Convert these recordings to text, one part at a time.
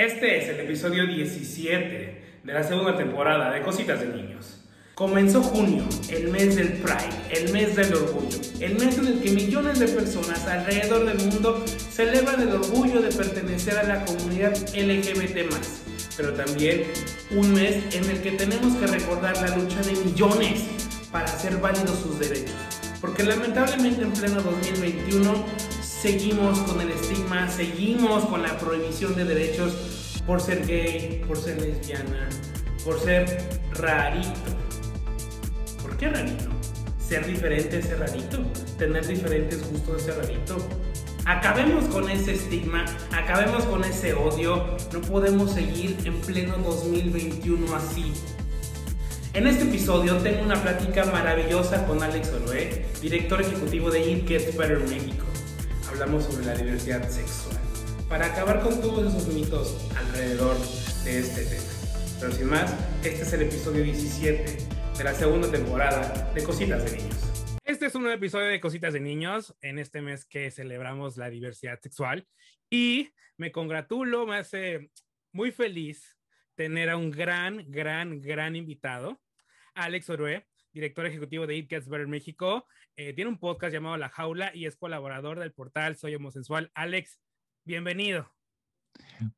Este es el episodio 17 de la segunda temporada de Cositas de Niños. Comenzó junio, el mes del Pride, el mes del orgullo, el mes en el que millones de personas alrededor del mundo celebran el orgullo de pertenecer a la comunidad LGBT+, pero también un mes en el que tenemos que recordar la lucha de millones para hacer válidos sus derechos. Porque lamentablemente en pleno 2021 seguimos con el estigma, seguimos con la prohibición de derechos por ser gay, por ser lesbiana, por ser rarito. ¿Por qué rarito? Ser diferente es rarito, tener diferentes gustos es rarito. Acabemos con ese estigma, acabemos con ese odio, no podemos seguir en pleno 2021 así. En este episodio tengo una plática maravillosa con Alex Oroe, director ejecutivo de It Gets Better México. Hablamos sobre la diversidad sexual, para acabar con todos esos mitos alrededor de este tema. Pero sin más, este es el episodio 17 de la segunda temporada de Cositas de Niños. Este es un nuevo episodio de Cositas de Niños en este mes que celebramos la diversidad sexual y me congratulo, me hace muy feliz tener a un gran, gran, gran invitado, Alex Orue, director ejecutivo de It Gets Better México. Eh, tiene un podcast llamado La Jaula y es colaborador del portal Soy Homosensual. Alex, bienvenido.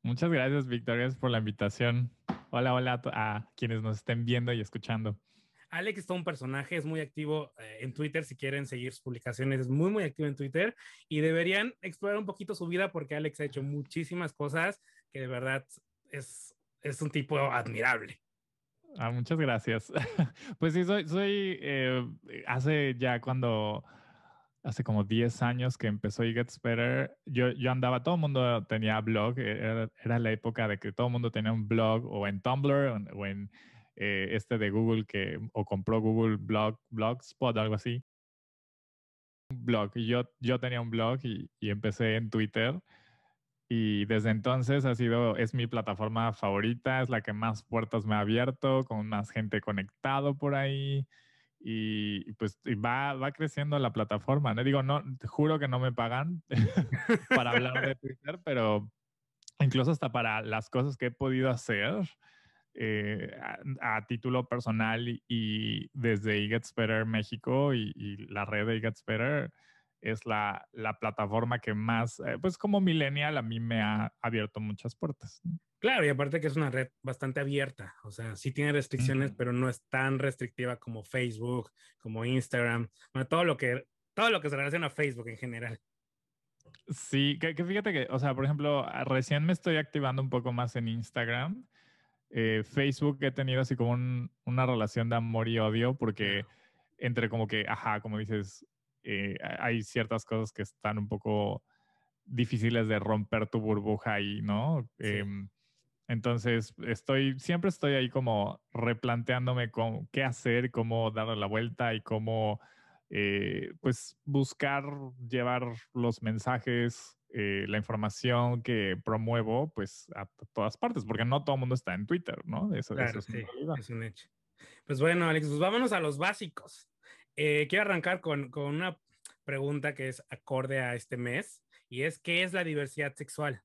Muchas gracias, Victoria, por la invitación. Hola, hola a quienes nos estén viendo y escuchando. Alex es todo un personaje, es muy activo eh, en Twitter, si quieren seguir sus publicaciones, es muy, muy activo en Twitter y deberían explorar un poquito su vida porque Alex ha hecho muchísimas cosas que de verdad es es un tipo admirable. Ah, muchas gracias. pues sí, soy, soy eh, hace ya cuando, hace como 10 años que empezó y Gets Better, yo, yo andaba, todo el mundo tenía blog, era, era, la época de que todo el mundo tenía un blog o en Tumblr o en, eh, este de Google que, o compró Google Blog, Blogspot, algo así. Blog, yo, yo tenía un blog y, y empecé en Twitter y desde entonces ha sido, es mi plataforma favorita, es la que más puertas me ha abierto, con más gente conectado por ahí. Y pues va, va creciendo la plataforma. No digo, no, te juro que no me pagan para hablar de Twitter, pero incluso hasta para las cosas que he podido hacer eh, a, título personal y, desde It Better México y, y la red de It Better, es la, la plataforma que más, eh, pues como millennial, a mí me ha abierto muchas puertas. Claro, y aparte que es una red bastante abierta, o sea, sí tiene restricciones, pero no es tan restrictiva como Facebook, como Instagram, todo lo que, todo lo que se relaciona a Facebook en general. Sí, que, fíjate que, o sea, por ejemplo, recién me estoy activando un poco más en Instagram. Eh, Facebook he tenido así como una relación de amor y odio porque entre como que, ajá, como dices, eh, hay ciertas cosas que están un poco difíciles de romper tu burbuja ahí, ¿no? Em, entonces, estoy, siempre estoy ahí como replanteándome con, qué hacer, cómo darle la vuelta y cómo, eh, pues, buscar llevar los mensajes, eh, la información que promuevo, pues, a todas partes, porque no todo el mundo está en Twitter, ¿no? Eso, es, es un hecho. Pues bueno, Alex, pues vámonos a los básicos. Eh, quiero arrancar con, una pregunta que es acorde a este mes y es, ¿qué es la diversidad sexual?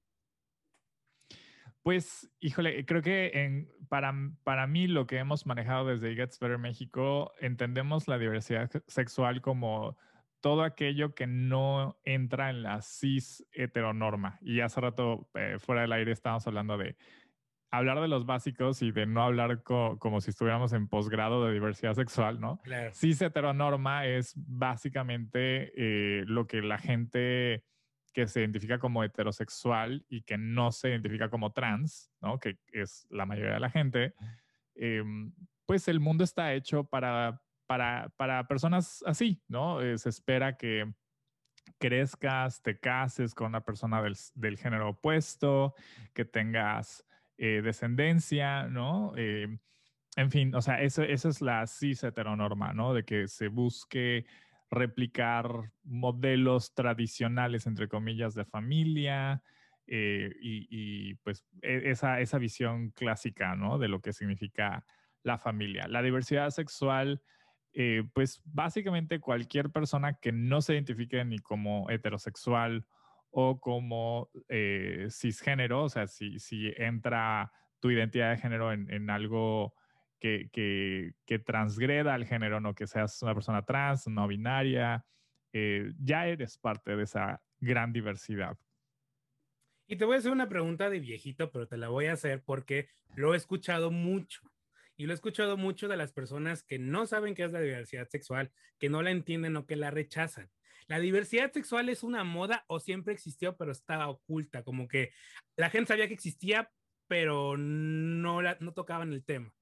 Pues, híjole, creo que para, para mí lo que hemos manejado desde Gets Better México, entendemos la diversidad sexual como todo aquello que no entra en la cis heteronorma. Y hace rato, eh, fuera del aire, estábamos hablando de hablar de los básicos y de no hablar como si estuviéramos en posgrado de diversidad sexual, ¿no? Claro. Cis heteronorma es básicamente eh, lo que la gente que se identifica como heterosexual y que no se identifica como trans, ¿no? Que es la mayoría de la gente, em, pues el mundo está hecho para, para, para personas así, ¿no? Eh, se espera que crezcas, te cases con una persona del, del género opuesto, que tengas eh, descendencia, ¿no? Eh, en fin, o sea, eso, esa es la cis heteronorma, ¿no? De que se busque replicar modelos tradicionales, entre comillas, de familia eh, y, pues e, esa, esa visión clásica, ¿no? De lo que significa la familia. La diversidad sexual, pues básicamente cualquier persona que no se identifique ni como heterosexual o como eh, cisgénero, o sea, si, si entra tu identidad de género en, algo que, que, transgreda al género, no que seas una persona trans, no binaria, eh, ya eres parte de esa gran diversidad. Y te voy a hacer una pregunta de viejito, pero te la voy a hacer porque lo he escuchado mucho. Y lo he escuchado mucho de las personas que no saben qué es la diversidad sexual, que no la entienden o que la rechazan. ¿La diversidad sexual es una moda o siempre existió, pero estaba oculta? Como que la gente sabía que existía, pero no, la, no tocaban el tema.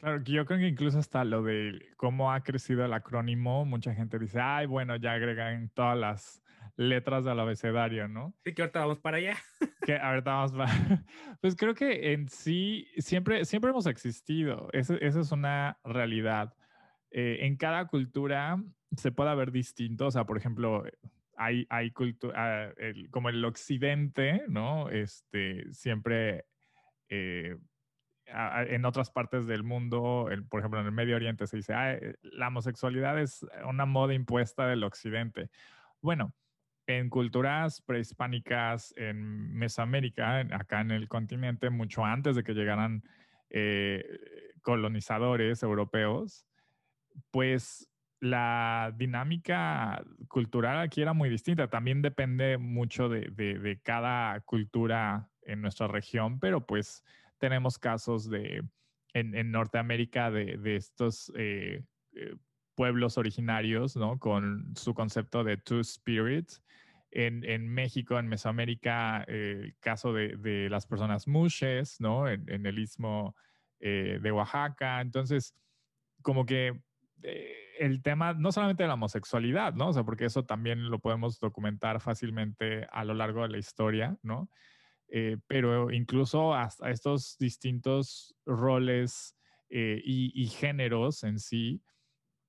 Claro, yo creo que incluso hasta lo de cómo ha crecido el acrónimo, mucha gente dice, ay, bueno, ya agregan todas las letras del abecedario, ¿no? Sí, que ahorita vamos para allá. Que ahorita vamos para... Pues creo que en sí siempre, siempre hemos existido, esa es una realidad. Eh, en cada cultura se puede ver distinto, o sea, por ejemplo, hay, hay cultura, ah, como el occidente, ¿no? Este, siempre... Eh, en otras partes del mundo, por ejemplo en el Medio Oriente se dice, ah, la homosexualidad es una moda impuesta del occidente. Bueno, en culturas prehispánicas en Mesoamérica, acá en el continente, mucho antes de que llegaran eh, colonizadores europeos, pues la dinámica cultural aquí era muy distinta. También depende mucho de, cada cultura en nuestra región, pero pues tenemos casos de en, Norteamérica de, estos eh, eh, pueblos originarios, ¿no? Con su concepto de two spirits. En, México, en Mesoamérica, eh, el caso de, las personas mushes, ¿no? En, el istmo de Oaxaca. Entonces, como que el tema, no solamente de la homosexualidad, ¿no? O sea, porque eso también lo podemos documentar fácilmente a lo largo de la historia, ¿no? pero incluso hasta estos distintos roles y, géneros en sí,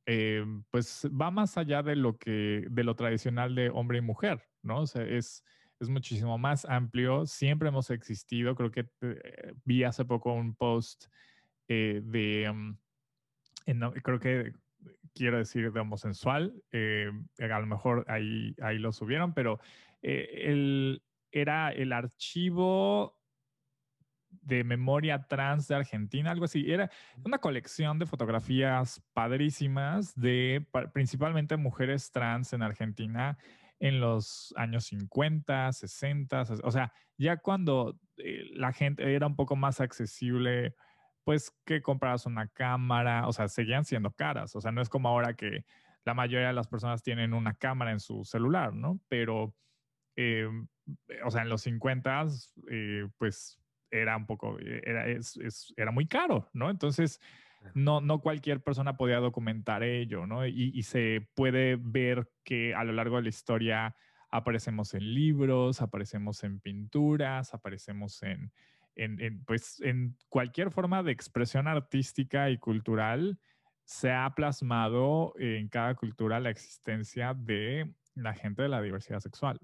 eh, pues va más allá de lo que, de lo tradicional de hombre y mujer, ¿no? O sea, es, es muchísimo más amplio, siempre hemos existido, creo que eh, vi hace poco un post eh, de, mm, creo que quiero decir de homosensual, a lo mejor ahí, ahí lo subieron, pero el, era el archivo de memoria trans de Argentina, algo así. Era una colección de fotografías padrísimas de principalmente mujeres trans en Argentina en los años 50, 60, o sea, ya cuando eh, la gente era un poco más accesible, pues que compraras una cámara, o sea, seguían siendo caras, o sea, no es como ahora que la mayoría de las personas tienen una cámara en su celular, ¿no? Pero, eh, o sea, en los 50, eh, pues era un poco, eh, era, es, era muy caro, ¿no? Entonces, no, no cualquier persona podía documentar ello, ¿no? Y, se puede ver que a lo largo de la historia aparecemos en libros, aparecemos en pinturas, aparecemos en, en, pues, en cualquier forma de expresión artística y cultural, se ha plasmado en cada cultura la existencia de la gente de la diversidad sexual.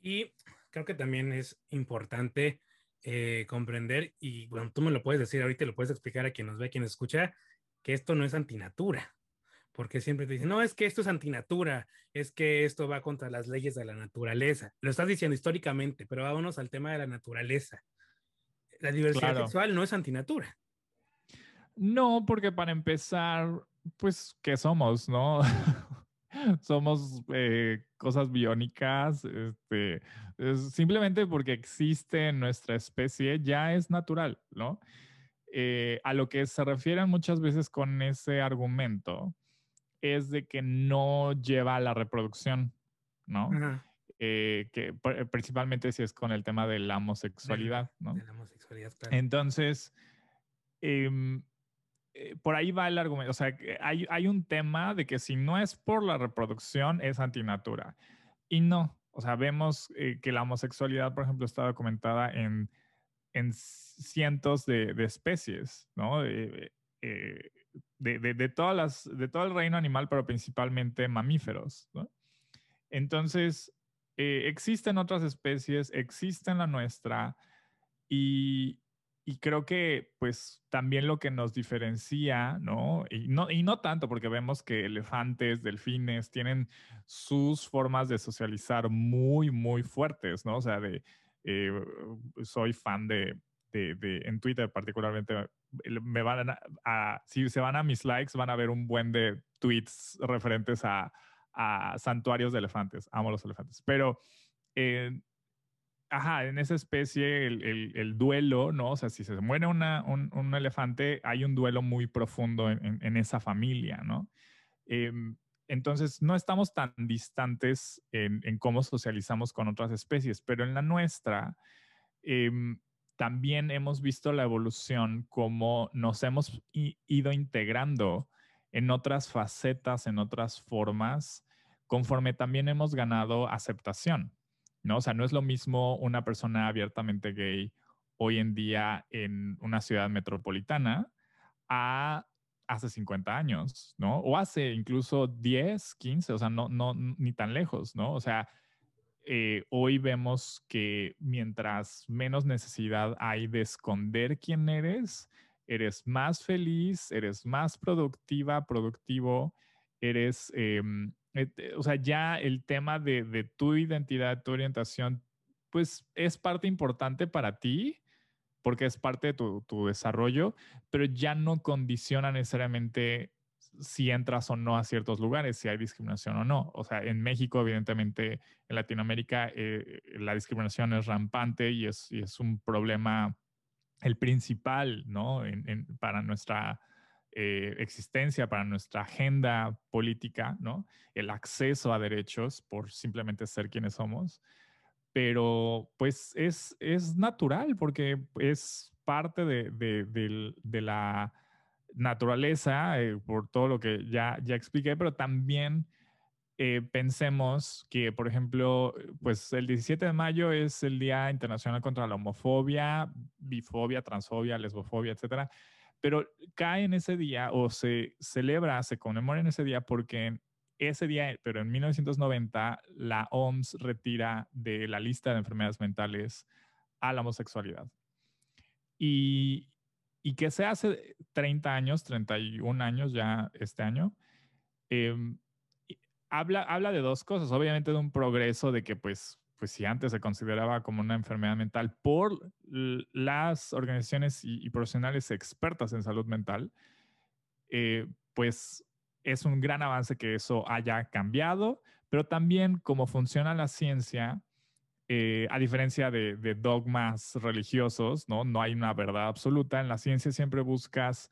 Y creo que también es importante eh, comprender, y bueno, tú me lo puedes decir ahorita, lo puedes explicar a quien nos ve, a quien escucha, que esto no es antinatura, porque siempre te dicen, no, es que esto es antinatura, es que esto va contra las leyes de la naturaleza. Lo estás diciendo históricamente, pero vámonos al tema de la naturaleza. La diversidad sexual no es antinatura. No, porque para empezar, pues, ¿qué somos, no? somos eh, cosas biónicas, este, simplemente porque existe en nuestra especie ya es natural, ¿no? Eh, a lo que se refieren muchas veces con ese argumento es de que no lleva a la reproducción, ¿no? Eh, que principalmente si es con el tema de la homosexualidad, ¿no? De la homosexualidad, claro. Entonces, em, eh, por ahí va el argumento. O sea, hay, hay un tema de que si no es por la reproducción, es antinatura. Y no. O sea, vemos eh, que la homosexualidad, por ejemplo, está documentada en, en cientos de, de, especies, ¿no? Eh, de, de, de, todas las, de todo el reino animal, pero principalmente mamíferos, ¿no? Entonces, existen otras especies, existen la nuestra, y, creo que pues también lo que nos diferencia, ¿no? Y, ¿no? y no tanto porque vemos que elefantes, delfines tienen sus formas de socializar muy, muy fuertes, ¿no? O sea, de, eh, soy fan de, de, en Twitter particularmente, me van a, si se van a mis likes, van a ver un buen de tweets referentes a, a santuarios de elefantes. Amo los elefantes. Pero eh, ajá, en esa especie el, duelo, ¿no? O sea, si se muere un, elefante, hay un duelo muy profundo en, esa familia, ¿no? Em, entonces, no estamos tan distantes en, cómo socializamos con otras especies, pero en la nuestra em, también hemos visto la evolución, como nos hemos ido integrando en otras facetas, en otras formas, conforme también hemos ganado aceptación. ¿no? O sea, no es lo mismo una persona abiertamente gay hoy en día en una ciudad metropolitana a hace 50 años, ¿no? O hace incluso 10, 15, o sea, no, no, ni tan lejos, ¿no? O sea, eh, hoy vemos que mientras menos necesidad hay de esconder quién eres, eres más feliz, eres más productiva, productivo, eres em, o sea, ya el tema de, tu identidad, tu orientación, pues es parte importante para ti, porque es parte de tu, desarrollo, pero ya no condiciona necesariamente si entras o no a ciertos lugares, si hay discriminación o no. O sea, en México, evidentemente, en Latinoamérica, eh, la discriminación es rampante y es, es, un problema, el principal, ¿no? para nuestra eh, existencia, para nuestra agenda política, ¿no? El acceso a derechos por simplemente ser quienes somos. Pero pues es, es natural porque es parte de, de, la naturaleza, eh, por todo lo que ya, ya expliqué, pero también eh, pensemos que, por ejemplo, pues el 17 de mayo es el Día Internacional contra la Homofobia, Bifobia, Transfobia, Lesbofobia, etcétera pero cae en ese día o se celebra, se conmemora en ese día porque ese día, pero en 1990, la OMS retira de la lista de enfermedades mentales a la homosexualidad. Y, y que se hace 30 años, 31 años ya este año, em, habla, habla de dos cosas. Obviamente de un progreso de que pues pues si antes se consideraba como una enfermedad mental por las organizaciones y, profesionales expertas en salud mental, eh, pues es un gran avance que eso haya cambiado, pero también cómo funciona la ciencia, eh, a diferencia de, dogmas religiosos, ¿no? No hay una verdad absoluta. En la ciencia siempre buscas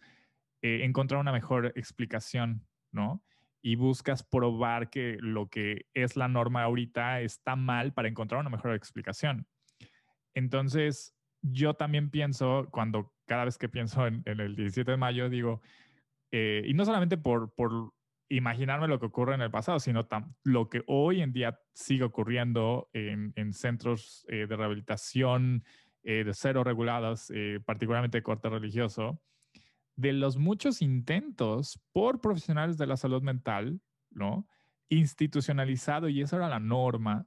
eh, encontrar una mejor explicación, ¿no? Y buscas probar que lo que es la norma ahorita está mal para encontrar una mejor explicación. Entonces, yo también pienso, cuando cada vez que pienso en, el 17 de mayo, digo, eh, y no solamente por, por imaginarme lo que ocurre en el pasado, sino lo que hoy en día sigue ocurriendo en, centros eh, de rehabilitación eh, de cero regulados, particularmente de corte religioso, de los muchos intentos por profesionales de la salud mental, ¿no? Institucionalizado, y eso era la norma,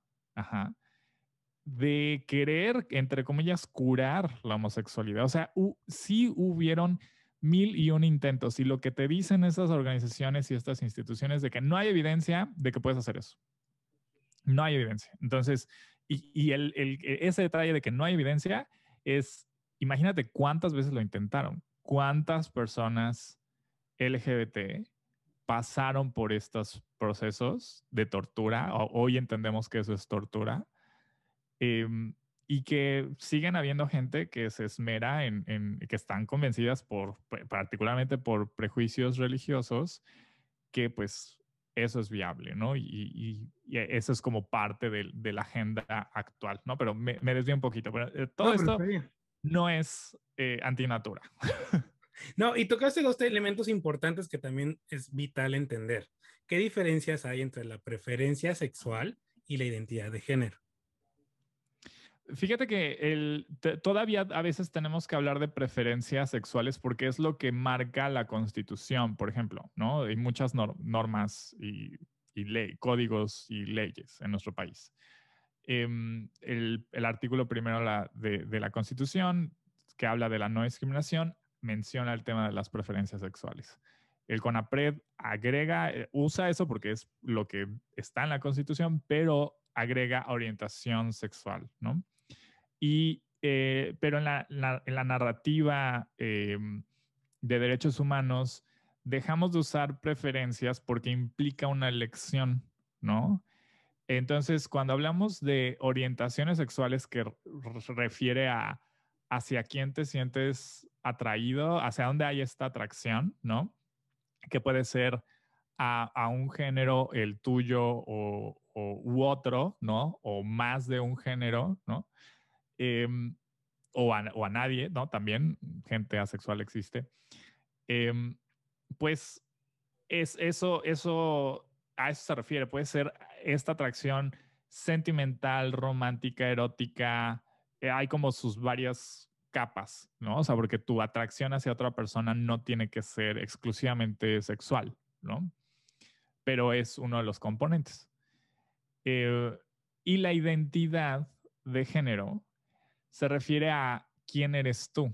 de querer, entre comillas, curar la homosexualidad. O sea, sí hubieron mil y un intentos, y lo que te dicen esas organizaciones y estas instituciones de que no hay evidencia de que puedes hacer eso. No hay evidencia. Entonces, y, ese detalle de que no hay evidencia es, imagínate cuántas veces lo intentaron cuántas personas LGBT pasaron por estos procesos de tortura, hoy entendemos que eso es tortura, em, y que siguen habiendo gente que se esmera en, que están convencidas por, particularmente por prejuicios religiosos, que pues eso es viable, ¿no? Y, eso es como parte de, la agenda actual, ¿no? Pero me, me desvío un poquito, pero eh, todo esto no es eh, antinatura. No, y tocaste dos elementos importantes que también es vital entender. ¿Qué diferencias hay entre la preferencia sexual y la identidad de género? Fíjate que el, todavía a veces tenemos que hablar de preferencias sexuales porque es lo que marca la constitución, por ejemplo, ¿no? Hay muchas normas y, y códigos y leyes en nuestro país. Em, el, artículo primero de, la constitución que habla de la no discriminación, menciona el tema de las preferencias sexuales. El CONAPRED agrega, eh, usa eso porque es lo que está en la Constitución, pero agrega orientación sexual, ¿no? Y, eh, pero en la, en la narrativa em, de derechos humanos, dejamos de usar preferencias porque implica una elección, ¿no? Entonces, cuando hablamos de orientaciones sexuales que refiere a hacia quién te sientes atraído, hacia dónde hay esta atracción, ¿no? Que puede ser a, un género, el tuyo o, u otro, ¿no? O más de un género, ¿no? Em, o, a, nadie, ¿no? También gente asexual existe. Em, pues es eso, eso, a eso se refiere. Puede ser esta atracción sentimental, romántica, erótica. Eh, hay como sus varias capas, ¿no? O sea, porque tu atracción hacia otra persona no tiene que ser exclusivamente sexual, ¿no? Pero es uno de los componentes. Eh, y la identidad de género se refiere a quién eres tú,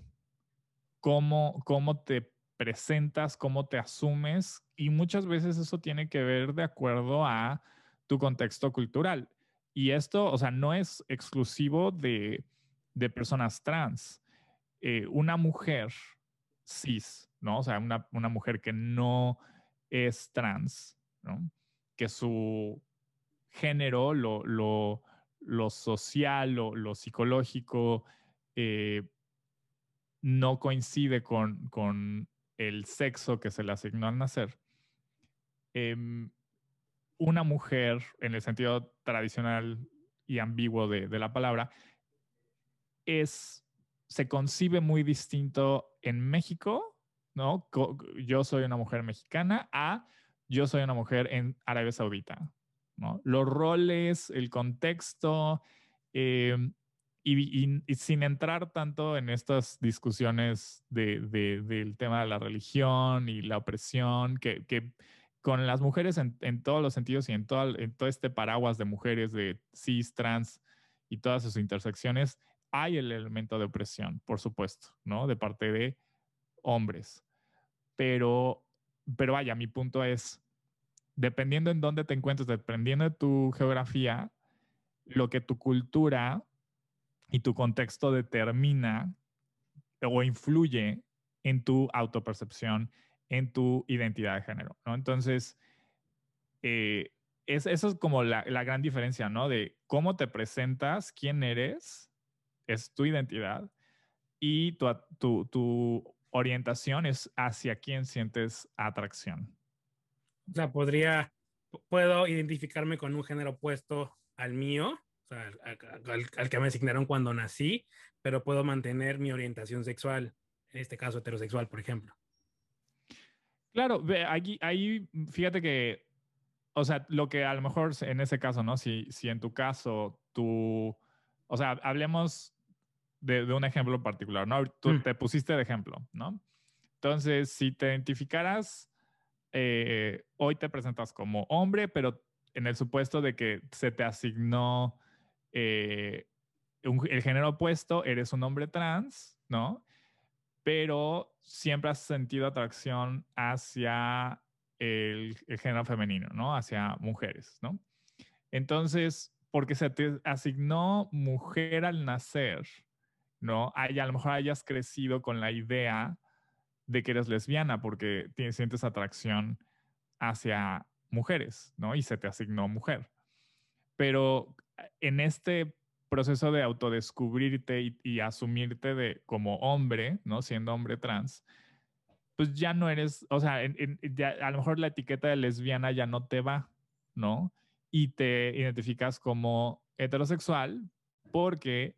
cómo, cómo te presentas, cómo te asumes y muchas veces eso tiene que ver de acuerdo a tu contexto cultural. Y esto, o sea, no es exclusivo de, de personas trans. Eh, una mujer cis, ¿no? O sea, una, una mujer que no es trans. Que su género, lo, lo, lo social, lo, lo psicológico, eh, no coincide con, con, el sexo que se le asignó al nacer. Em, una mujer, en el sentido tradicional y ambiguo de, la palabra, es, se concibe muy distinto en México, ¿no? Yo soy una mujer mexicana a yo soy una mujer en Arabia Saudita, ¿no? Los roles, el contexto, em, y, sin entrar tanto en estas discusiones de, del tema de la religión y la opresión, que con las mujeres en, todos los sentidos y en todo, en todo este paraguas de mujeres de cis, trans y todas sus intersecciones, hay el elemento de opresión, por supuesto, ¿no? De parte de hombres. Pero, pero vaya, mi punto es, dependiendo en dónde te encuentres, dependiendo de tu geografía, lo que tu cultura y tu contexto determina o influye en tu autopercepción en tu identidad de género, ¿no? Entonces, eh, es, eso es como la, gran diferencia, ¿no? De cómo te presentas, quién eres, es tu identidad, y tu, tu, tu orientación es hacia quién sientes atracción. O sea, podría, puedo identificarme con un género opuesto al mío, o sea, al, al, que me asignaron cuando nací, pero puedo mantener mi orientación sexual, en este caso heterosexual, por ejemplo. Claro, ahí, ahí fíjate que, o sea, lo que a lo mejor en ese caso, ¿no? Si, si en tu caso tú, o sea, hablemos de, un ejemplo particular, ¿no? Tú mm. te pusiste de ejemplo, ¿no? Entonces, si te identificaras, eh, hoy te presentas como hombre, pero en el supuesto de que se te asignó eh, el género opuesto, eres un hombre trans, ¿no? Pero siempre has sentido atracción hacia el, género femenino, ¿no? Hacia mujeres, ¿no? Entonces, porque se te asignó mujer al nacer, ¿no? a lo mejor hayas crecido con la idea de que eres lesbiana porque tienes, sientes atracción hacia mujeres, ¿no? Y se te asignó mujer. Pero en este proceso de autodescubrirte y, asumirte de, como hombre, ¿no? Siendo hombre trans, pues ya no eres, o sea, a lo mejor la etiqueta de lesbiana ya no te va, ¿no? Y te identificas como heterosexual porque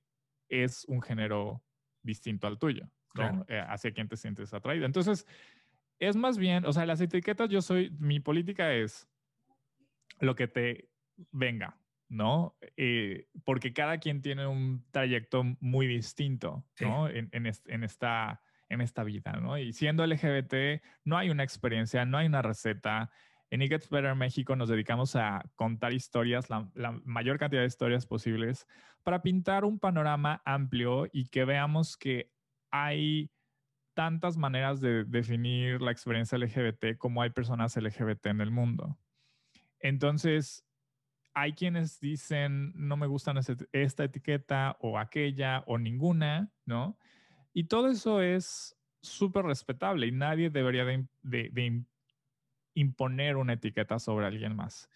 es un género distinto al tuyo, ¿no? Eh, hacia quien te sientes atraído. Entonces, es más bien, o sea, las etiquetas, yo soy, mi política es lo que te venga, ¿no? Eh, porque cada quien tiene un trayecto muy distinto, ¿no? En, esta, en esta vida, ¿no? Y siendo LGBT, no hay una experiencia, no hay una receta. En It Gets Better México nos dedicamos a contar historias, la, mayor cantidad de historias posibles, para pintar un panorama amplio y que veamos que hay tantas maneras de definir la experiencia LGBT como hay personas LGBT en el mundo. Entonces, hay quienes dicen, no me gustan esta etiqueta o aquella o ninguna, ¿no? Y todo eso es súper respetable y nadie debería de, imponer una etiqueta sobre alguien más.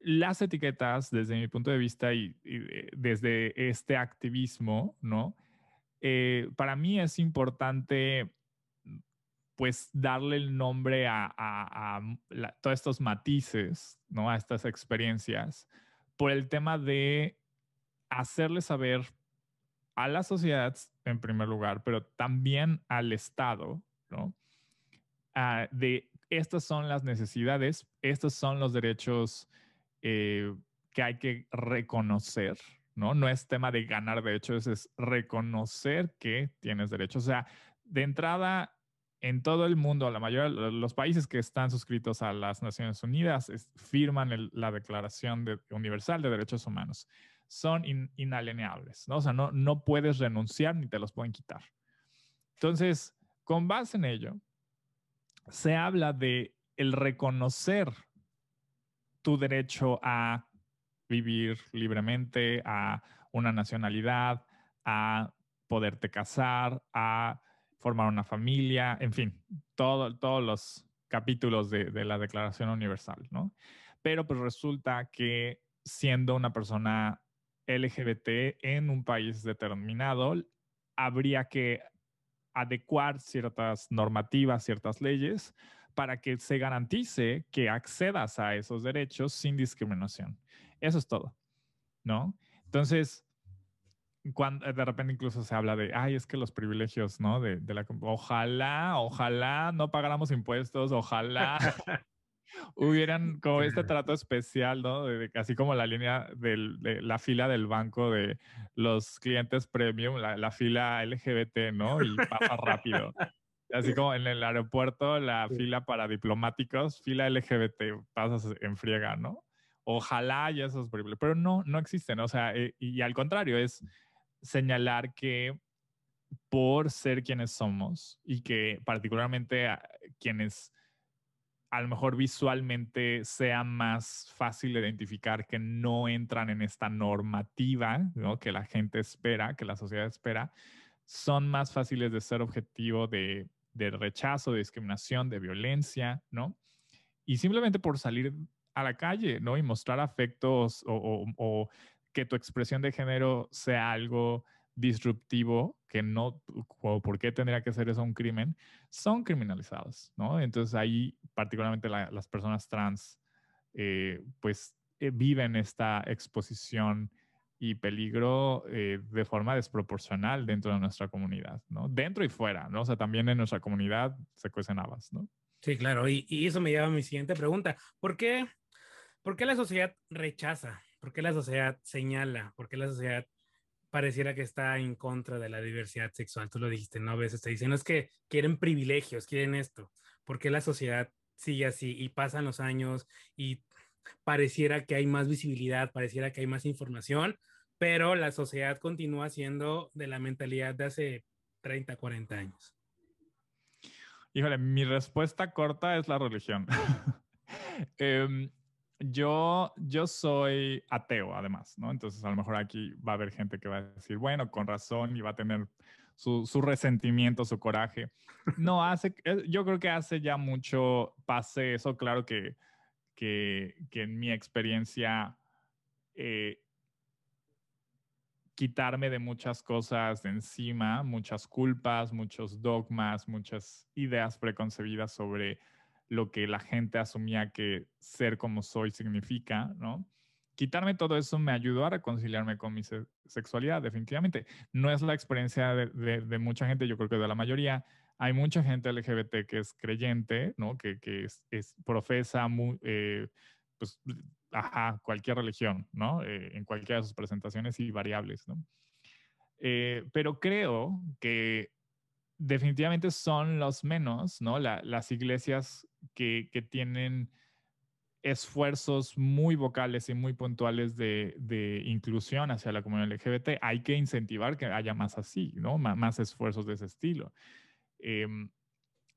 Las etiquetas, desde mi punto de vista y, desde este activismo, ¿no? Eh, para mí es importante pues darle el nombre a, todos estos matices, ¿no? A estas experiencias, por el tema de hacerle saber a la sociedad en primer lugar, pero también al Estado, ¿no? Ah, de estas son las necesidades, estos son los derechos eh, que hay que reconocer, ¿no? No es tema de ganar derechos, es reconocer que tienes derechos. O sea, de entrada, en todo el mundo, la mayoría de los países que están suscritos a las Naciones Unidas firman la Declaración Universal de Derechos Humanos. Son inalienables, ¿no? O sea, no, no puedes renunciar ni te los pueden quitar. Entonces, con base en ello, se habla de el reconocer tu derecho a vivir libremente, a una nacionalidad, a poderte casar, a formar una familia, en fin, todos los capítulos de, de, la Declaración Universal, ¿no? Pero pues resulta que siendo una persona LGBT en un país determinado, habría que adecuar ciertas normativas, ciertas leyes para que se garantice que accedas a esos derechos sin discriminación. Eso es todo, ¿no? Entonces, cuando de repente incluso se habla de, ay, es que los privilegios, ¿no? De, de la, ojalá, ojalá no pagáramos impuestos, ojalá hubieran como este trato especial, ¿no? De, así como la línea de la fila del banco de los clientes premium, la, la fila LGBT, ¿no? Y pasa rápido. Así como en el aeropuerto, la fila para diplomáticos, fila LGBT, pasas en friega, ¿no? Ojalá y esos privilegios, pero no, no existen, o sea, eh, y al contrario, es señalar que por ser quienes somos y que particularmente quienes a lo mejor visualmente sea más fácil identificar que no entran en esta normativa ¿no? que la gente espera, que la sociedad espera, son más fáciles de ser objetivo de, de rechazo, de discriminación, de violencia, ¿no? Y simplemente por salir a la calle, ¿no? Y mostrar afectos o, o que tu expresión de género sea algo disruptivo, que no, ¿por qué tendría que ser eso un crimen? Son criminalizados, ¿no? Entonces ahí, particularmente las personas trans, eh, pues eh, viven esta exposición y peligro eh, de forma desproporcional dentro de nuestra comunidad, ¿no? Dentro y fuera, ¿no? O sea, también en nuestra comunidad se cuecen habas, ¿no? Sí, claro, y, y, eso me lleva a mi siguiente pregunta. ¿Por qué, ¿Por qué la sociedad rechaza ¿Por qué la sociedad señala? ¿Por qué la sociedad pareciera que está en contra de la diversidad sexual? Tú lo dijiste, ¿no? Veces te dicen, no es que quieren privilegios, quieren esto. ¿Por qué la sociedad sigue así y pasan los años y pareciera que hay más visibilidad, pareciera que hay más información, pero la sociedad continúa siendo de la mentalidad de hace 30, 40 años? Híjole, mi respuesta corta es la religión. eh, yo, yo soy ateo, además, ¿no? Entonces, a lo mejor aquí va a haber gente que va a decir, bueno, con razón, y va a tener su, su resentimiento, su coraje. No, hace, eh, yo creo que hace ya mucho pase eso, claro que, que, que en mi experiencia, eh, quitarme de muchas cosas de encima, muchas culpas, muchos dogmas, muchas ideas preconcebidas sobre lo que la gente asumía que ser como soy significa, ¿no? Quitarme todo eso me ayudó a reconciliarme con mi sexualidad, definitivamente. No es la experiencia de, mucha gente, yo creo que de la mayoría. Hay mucha gente LGBT que es creyente, ¿no? Que, es, profesa muy, eh, pues, ajá, cualquier religión, ¿no? Eh, en cualquiera de sus presentaciones y variables, ¿no? Eh, pero creo que definitivamente son los menos, ¿no? las iglesias que, tienen esfuerzos muy vocales y muy puntuales de, inclusión hacia la comunidad LGBT. Hay que incentivar que haya más así, ¿no? más esfuerzos de ese estilo. Em,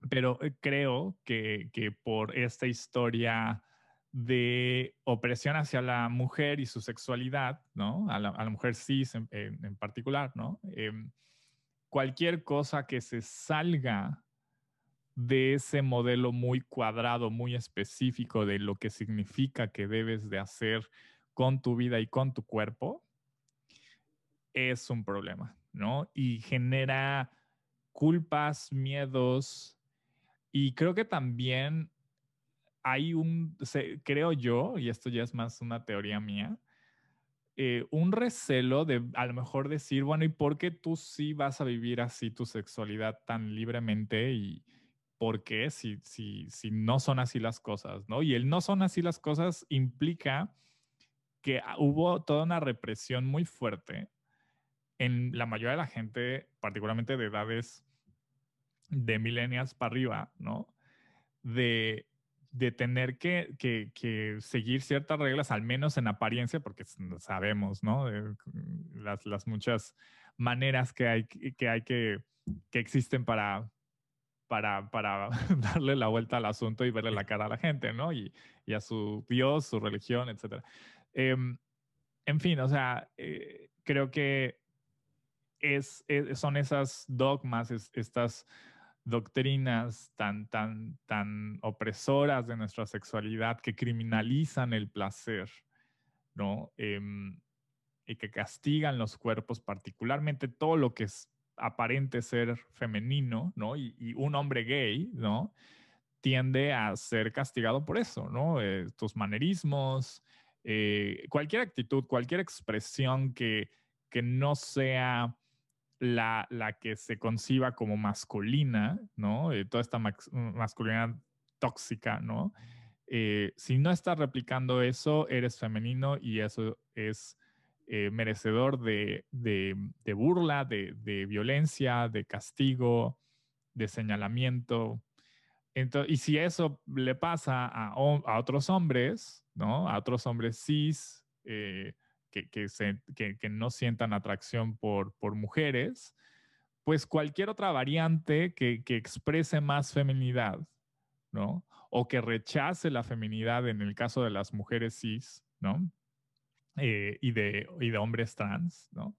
pero eh, creo que, por esta historia de opresión hacia la mujer y su sexualidad, ¿no? A la, mujer cis en, particular, ¿no? Em, cualquier cosa que se salga de ese modelo muy cuadrado, muy específico de lo que significa que debes de hacer con tu vida y con tu cuerpo, es un problema, ¿no? Y genera culpas, miedos, y creo que también hay un, creo yo, y esto ya es más una teoría mía, eh, un recelo de a lo mejor decir, bueno, ¿y por qué tú sí vas a vivir así tu sexualidad tan libremente? Y, por qué si, si, si no son así las cosas, ¿no? Y el no son así las cosas implica que hubo toda una represión muy fuerte en la mayoría de la gente, particularmente de edades de millennials para arriba, ¿no? De, de tener que, que, que, seguir ciertas reglas, al menos en apariencia, porque sabemos, ¿no? las, las, muchas maneras que hay que, hay que, que existen para, para, para darle la vuelta al asunto y verle la cara a la gente, ¿no? Y, y a su Dios, su religión, etc. Em, en fin, o sea, eh, creo que es, son esas dogmas, estas doctrinas tan, tan, tan opresoras de nuestra sexualidad que criminalizan el placer, ¿no? Em, y que castigan los cuerpos, particularmente todo lo que es aparente ser femenino, ¿no? Y, un hombre gay, ¿no? Tiende a ser castigado por eso, ¿no? Tus manerismos, eh, cualquier actitud, cualquier expresión que, que no sea la, la, que se conciba como masculina, ¿no? Eh, toda esta masculinidad tóxica, ¿no? si no estás replicando eso, eres femenino y eso es eh, merecedor de, burla, de, violencia, de castigo, de señalamiento. Entonces, y si eso le pasa a, otros hombres, ¿no? A otros hombres cis eh, que, no sientan atracción por, por mujeres, pues cualquier otra variante que, que exprese más feminidad, ¿no? O que rechace la feminidad en el caso de las mujeres cis, ¿no? Eh, y, de, y de hombres trans, ¿no?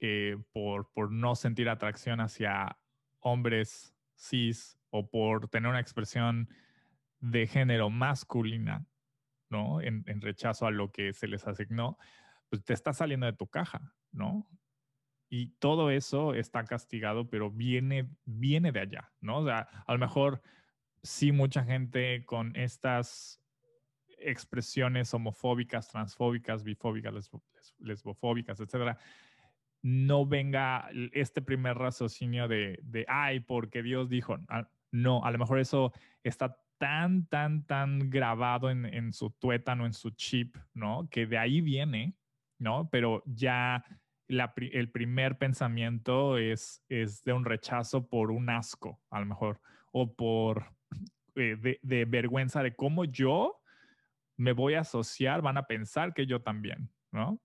Eh, por, por no sentir atracción hacia hombres cis o por tener una expresión de género masculina, ¿no? En, rechazo a lo que se les asignó, pues te está saliendo de tu caja, ¿no? Y todo eso está castigado, pero viene, viene de allá, ¿no? O sea, a lo mejor sí mucha gente con estas expresiones homofóbicas, transfóbicas, bifóbicas, lesbofóbicas, etcétera, no venga este primer raciocinio de, de, ay, porque Dios dijo, no, a lo mejor eso está tan, tan, tan grabado en, en su tuétano, en su chip, ¿no? Que de ahí viene, ¿no? Pero ya el primer pensamiento es, es de un rechazo por un asco, a lo mejor, o por eh, de, de, vergüenza de cómo yo me voy a asociar, van a pensar que yo también, ¿no?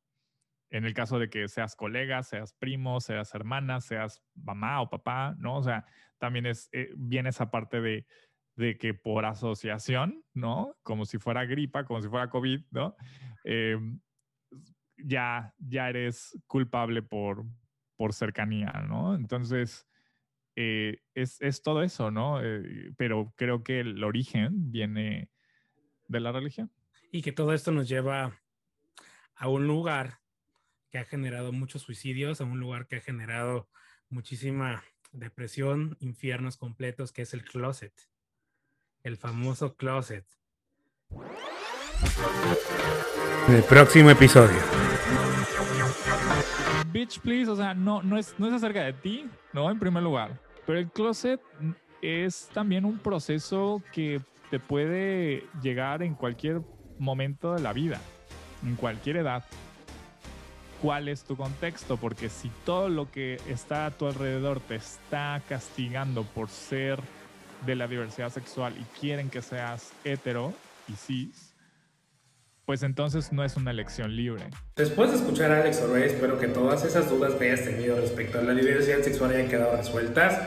En el caso de que seas colega, seas primo, seas hermana, seas mamá o papá, ¿no? O sea, también es, eh, viene esa parte de, de, que por asociación, ¿no? Como si fuera gripa, como si fuera COVID, ¿no? Em, ya, ya eres culpable por, por cercanía, ¿no? Entonces, eh, es, es, todo eso, ¿no? Eh, pero creo que el origen viene de la religión y que todo esto nos lleva a un lugar que ha generado muchos suicidios, a un lugar que ha generado muchísima depresión, infiernos completos, que es el closet, el famoso closet. En el próximo episodio. Bitch, please, o sea, no, no, es, no es acerca de ti, ¿no? En primer lugar. Pero el closet es también un proceso que te puede llegar en cualquier momento de la vida, en cualquier edad. ¿Cuál es tu contexto? Porque si todo lo que está a tu alrededor te está castigando por ser de la diversidad sexual y quieren que seas hetero, y cis, pues entonces no es una elección libre. Después de escuchar a Alex Orey, espero que todas esas dudas que hayas tenido respecto a la diversidad sexual hayan quedado resueltas.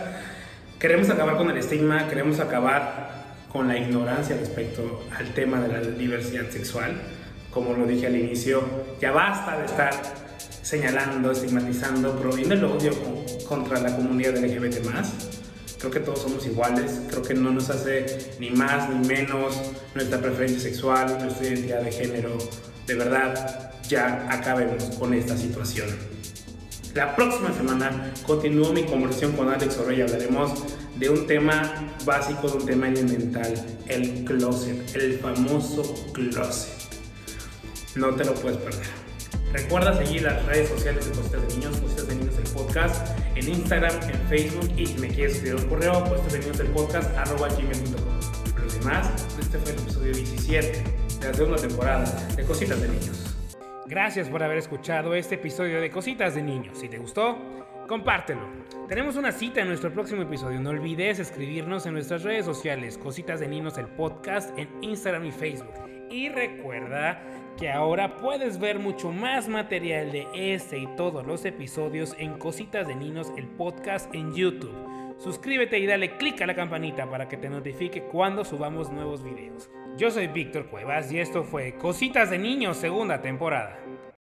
Queremos acabar con el estigma, queremos acabar con la ignorancia respecto al tema de la diversidad sexual. Como lo dije al inicio, ya basta de estar señalando, estigmatizando, promoviendo el odio contra la comunidad LGBT+. Creo que todos somos iguales, creo que no nos hace ni más ni menos nuestra preferencia sexual, nuestra identidad de género. De verdad, ya acabemos con esta situación. La próxima semana continúo mi conversación con Alex Orey. Hablaremos de un tema básico, de un tema elemental, el closet, el famoso closet. No te lo puedes perder. Recuerda seguir las redes sociales de Cositas de Niños, Cositas de Niños el podcast, en Instagram, en Facebook y si me quieres escribir un correo, Cositas de Niños el podcast, arroba gmail.com. Pero demás, este fue el episodio 17 de la segunda temporada de Cositas de Niños. Gracias por haber escuchado este episodio de Cositas de Niños. Si te gustó, compártelo. Tenemos una cita en nuestro próximo episodio. No olvides escribirnos en nuestras redes sociales, Cositas de Niños el podcast, en Instagram y Facebook. Y recuerda que ahora puedes ver mucho más material de este y todos los episodios en Cositas de Niños el podcast en YouTube. Suscríbete y dale click a la campanita para que te notifique cuando subamos nuevos videos. Yo soy Víctor Cuevas y esto fue Cositas de Niños segunda temporada.